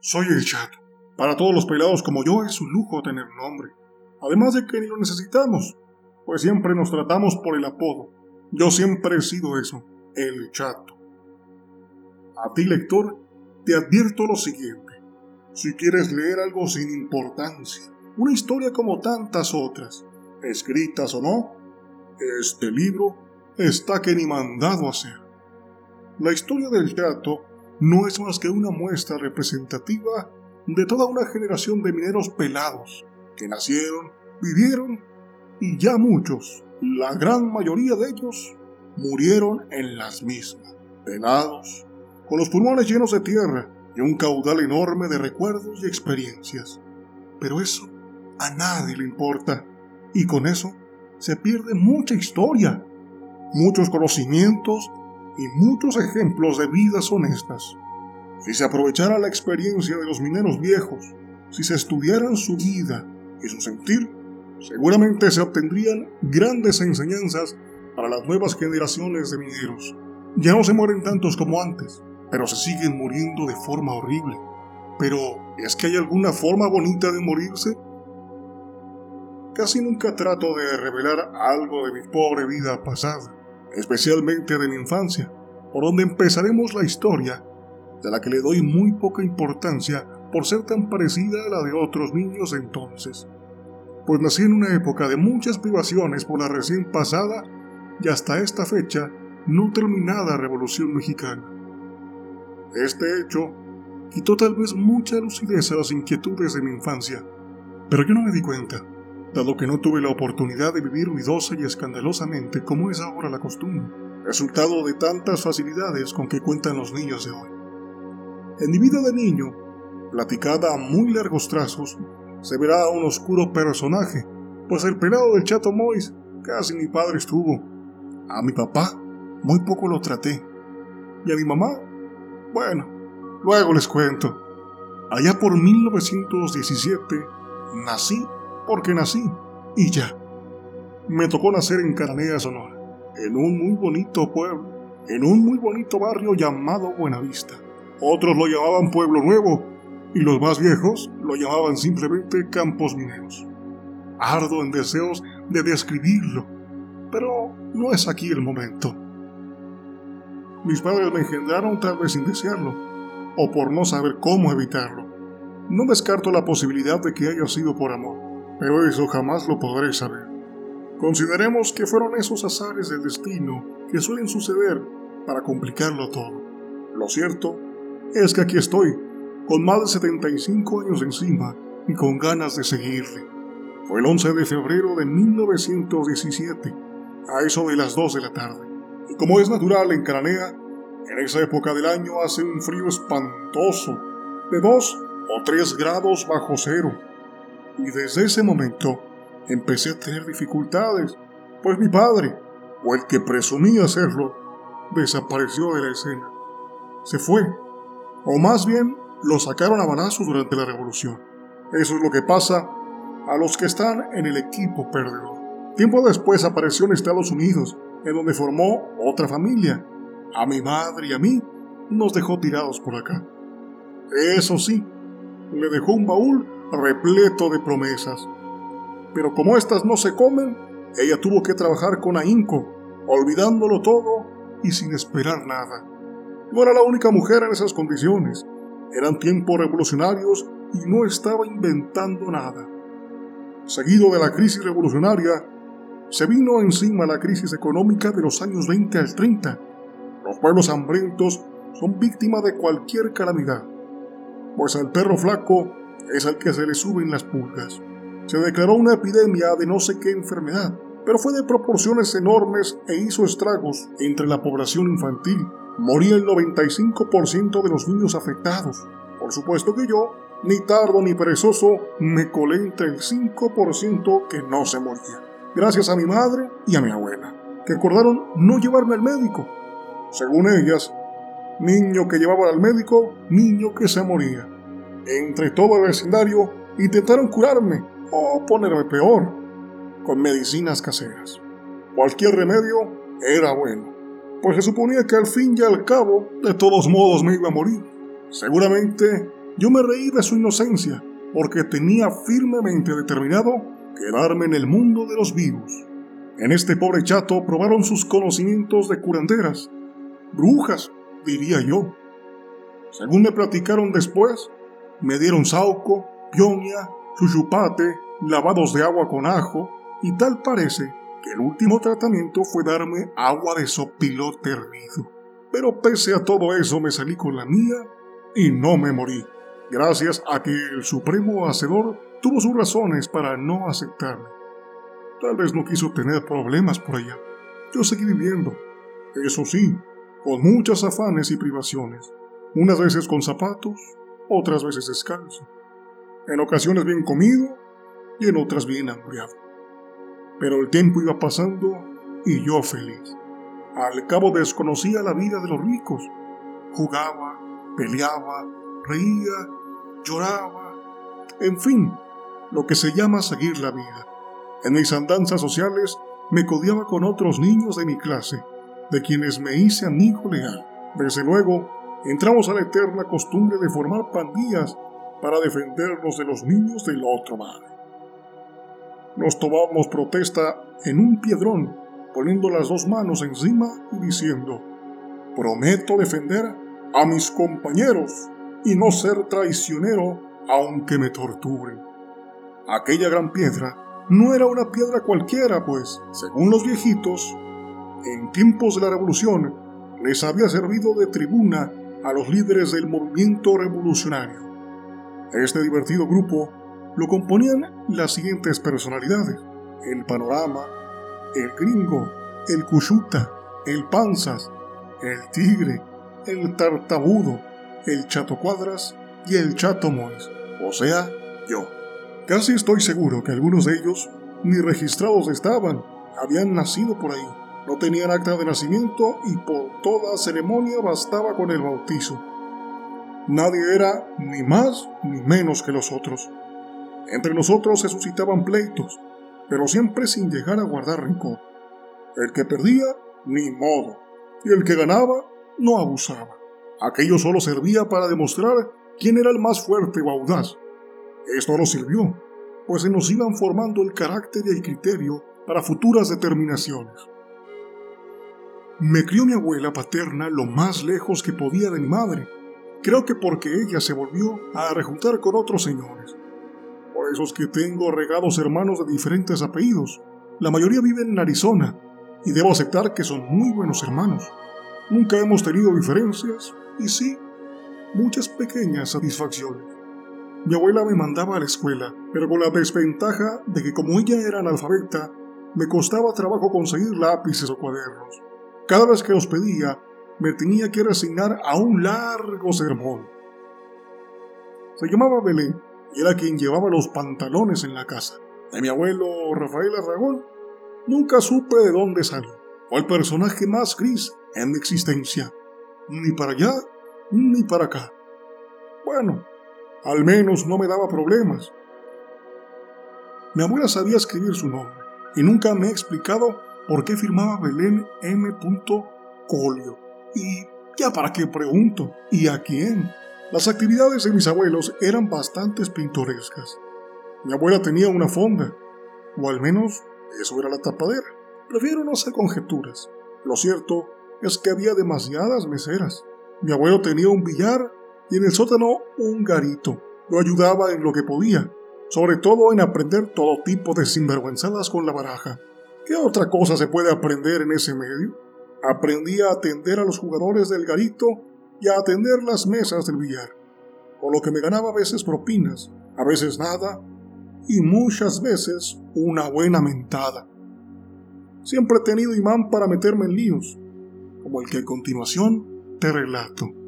Soy el chato. Para todos los pelados como yo es un lujo tener nombre. Además de que ni lo necesitamos, pues siempre nos tratamos por el apodo. Yo siempre he sido eso, el chato. A ti, lector, te advierto lo siguiente. Si quieres leer algo sin importancia, una historia como tantas otras, escritas o no, este libro está que ni mandado a hacer. La historia del chato no es más que una muestra representativa de toda una generación de mineros pelados que nacieron, vivieron y ya muchos, la gran mayoría de ellos, murieron en las mismas, pelados, con los pulmones llenos de tierra y un caudal enorme de recuerdos y experiencias. Pero eso a nadie le importa y con eso se pierde mucha historia, muchos conocimientos y muchos ejemplos de vidas honestas. Si se aprovechara la experiencia de los mineros viejos, si se estudiaran su vida y su sentir, seguramente se obtendrían grandes enseñanzas para las nuevas generaciones de mineros. Ya no se mueren tantos como antes, pero se siguen muriendo de forma horrible. Pero, ¿es que hay alguna forma bonita de morirse? Casi nunca trato de revelar algo de mi pobre vida pasada, especialmente de mi infancia, por donde empezaremos la historia, de la que le doy muy poca importancia por ser tan parecida a la de otros niños entonces, pues nací en una época de muchas privaciones por la recién pasada y hasta esta fecha no terminada Revolución Mexicana. Este hecho quitó tal vez mucha lucidez a las inquietudes de mi infancia, pero yo no me di cuenta, dado que no tuve la oportunidad de vivir ruidosa y escandalosamente como es ahora la costumbre, resultado de tantas facilidades con que cuentan los niños de hoy. En mi vida de niño, platicada a muy largos trazos, se verá un oscuro personaje, pues el pelado del chato Mois casi mi padre estuvo. A mi papá muy poco lo traté. Y a mi mamá bueno, luego les cuento. Allá por 1917 nací porque nací y ya. Me tocó nacer en Cananea, Sonora, en un muy bonito pueblo, en un muy bonito barrio llamado Buenavista. Otros lo llamaban Pueblo Nuevo y los más viejos lo llamaban simplemente Campos Mineros. Ardo en deseos de describirlo, pero no es aquí el momento. Mis padres me engendraron tal vez sin desearlo, o por no saber cómo evitarlo. No descarto la posibilidad de que haya sido por amor, pero eso jamás lo podré saber. Consideremos que fueron esos azares del destino que suelen suceder para complicarlo todo. Lo cierto es que aquí estoy, con más de 75 años encima y con ganas de seguirle. Fue el 11 de febrero de 1917, a eso de las 2 de la tarde. Y como es natural en Cananea, en esa época del año hace un frío espantoso, de 2 o 3 grados bajo cero. Y desde ese momento empecé a tener dificultades, pues mi padre, o el que presumía serlo, desapareció de la escena. Se fue, o más bien lo sacaron a balazos durante la revolución. Eso es lo que pasa a los que están en el equipo perdedor. Tiempo después apareció en Estados Unidos en donde formó otra familia. A mi madre y a mí nos dejó tirados por acá. Eso sí, le dejó un baúl repleto de promesas. Pero como éstas no se comen, ella tuvo que trabajar con ahínco, olvidándolo todo y sin esperar nada. No era la única mujer en esas condiciones. Eran tiempos revolucionarios y no estaba inventando nada. Seguido de la crisis revolucionaria, se vino encima la crisis económica de los años 20 al 30. Los pueblos hambrientos son víctimas de cualquier calamidad, pues al perro flaco es al que se le suben las pulgas. Se declaró una epidemia de no sé qué enfermedad, pero fue de proporciones enormes e hizo estragos entre la población infantil. Moría el 95% de los niños afectados. Por supuesto que yo, ni tardo ni perezoso, me colé entre el 5% que no se moría gracias a mi madre y a mi abuela, que acordaron no llevarme al médico. Según ellas, niño que llevaban al médico, niño que se moría. Entre todo el vecindario intentaron curarme o ponerme peor, con medicinas caseras. Cualquier remedio era bueno, pues se suponía que al fin y al cabo, de todos modos me iba a morir. Seguramente Yo me reí de su inocencia, porque tenía firmemente determinado quedarme en el mundo de los vivos. En este pobre chato probaron sus conocimientos de curanderas, brujas, diría yo. Según me platicaron después, me dieron sauco, pionia, chuchupate, lavados de agua con ajo, y tal parece que el último tratamiento fue darme agua de sopilote hervido. Pero pese a todo eso me salí con la mía y no me morí, gracias a que el Supremo Hacedor tuvo sus razones para no aceptarme. Tal vez no quiso tener problemas por allá. Yo seguí viviendo, eso sí, con muchos afanes y privaciones, unas veces con zapatos, otras veces descalzo, en ocasiones bien comido y en otras bien hambriado. Pero el tiempo iba pasando y yo feliz. Al cabo desconocía la vida de los ricos. Jugaba, peleaba, reía, lloraba, en fin, lo que se llama seguir la vida. En mis andanzas sociales me codiaba con otros niños de mi clase, de quienes me hice amigo leal. Desde luego, entramos a la eterna costumbre de formar pandillas para defendernos de los niños del otro mar nos tomamos protesta en un piedrón, poniendo las dos manos encima y diciendo, prometo defender a mis compañeros y no ser traicionero aunque me torturen. Aquella gran piedra no era una piedra cualquiera, pues, según los viejitos, en tiempos de la revolución les había servido de tribuna a los líderes del movimiento revolucionario. Este divertido grupo lo componían las siguientes personalidades: el Panorama, el Gringo, el Cuyuta, el Panzas, el Tigre, el Tartabudo, el Chato Cuadras y el Chato Mois, o sea, yo. Casi estoy seguro que algunos de ellos ni registrados estaban, habían nacido por ahí, no tenían acta de nacimiento y por toda ceremonia bastaba con el bautizo. Nadie era ni más ni menos que los otros. Entre nosotros se suscitaban pleitos, pero siempre sin llegar a guardar rencor. El que perdía, ni modo, y el que ganaba, no abusaba. Aquello solo servía para demostrar quién era el más fuerte o audaz. Esto no sirvió, pues se nos iban formando el carácter y el criterio para futuras determinaciones. Me crió mi abuela paterna lo más lejos que podía de mi madre, creo que porque ella se volvió a rejuntar con otros señores esos que tengo regados hermanos de diferentes apellidos. La mayoría viven en Arizona y debo aceptar que son muy buenos hermanos. Nunca hemos tenido diferencias y sí, muchas pequeñas satisfacciones. Mi abuela me mandaba a la escuela, pero con la desventaja de que como ella era analfabeta, me costaba trabajo conseguir lápices o cuadernos. Cada vez que los pedía, me tenía que resignar a un largo sermón. Se llamaba Belén y era quien llevaba los pantalones en la casa. De mi abuelo Rafael Arragón, nunca supe de dónde salió. Fue el personaje más gris en mi existencia. Ni para allá, ni para acá. Bueno, al menos no me daba problemas. Mi abuela sabía escribir su nombre y nunca me ha explicado por qué firmaba Belén M. Colio. Y ya para qué pregunto, ¿y a quién? Las actividades de mis abuelos eran bastante pintorescas. Mi abuela tenía una fonda, o al menos eso era la tapadera. Prefiero no hacer conjeturas. Lo cierto es que había demasiadas meseras. Mi abuelo tenía un billar y en el sótano un garito. Lo ayudaba en lo que podía, sobre todo en aprender todo tipo de sinvergüenzadas con la baraja. ¿Qué otra cosa se puede aprender en ese medio? Aprendí a atender a los jugadores del garito y a atender las mesas del billar, con lo que me ganaba a veces propinas, a veces nada y muchas veces una buena mentada. Siempre he tenido imán para meterme en líos, como el que a continuación te relato.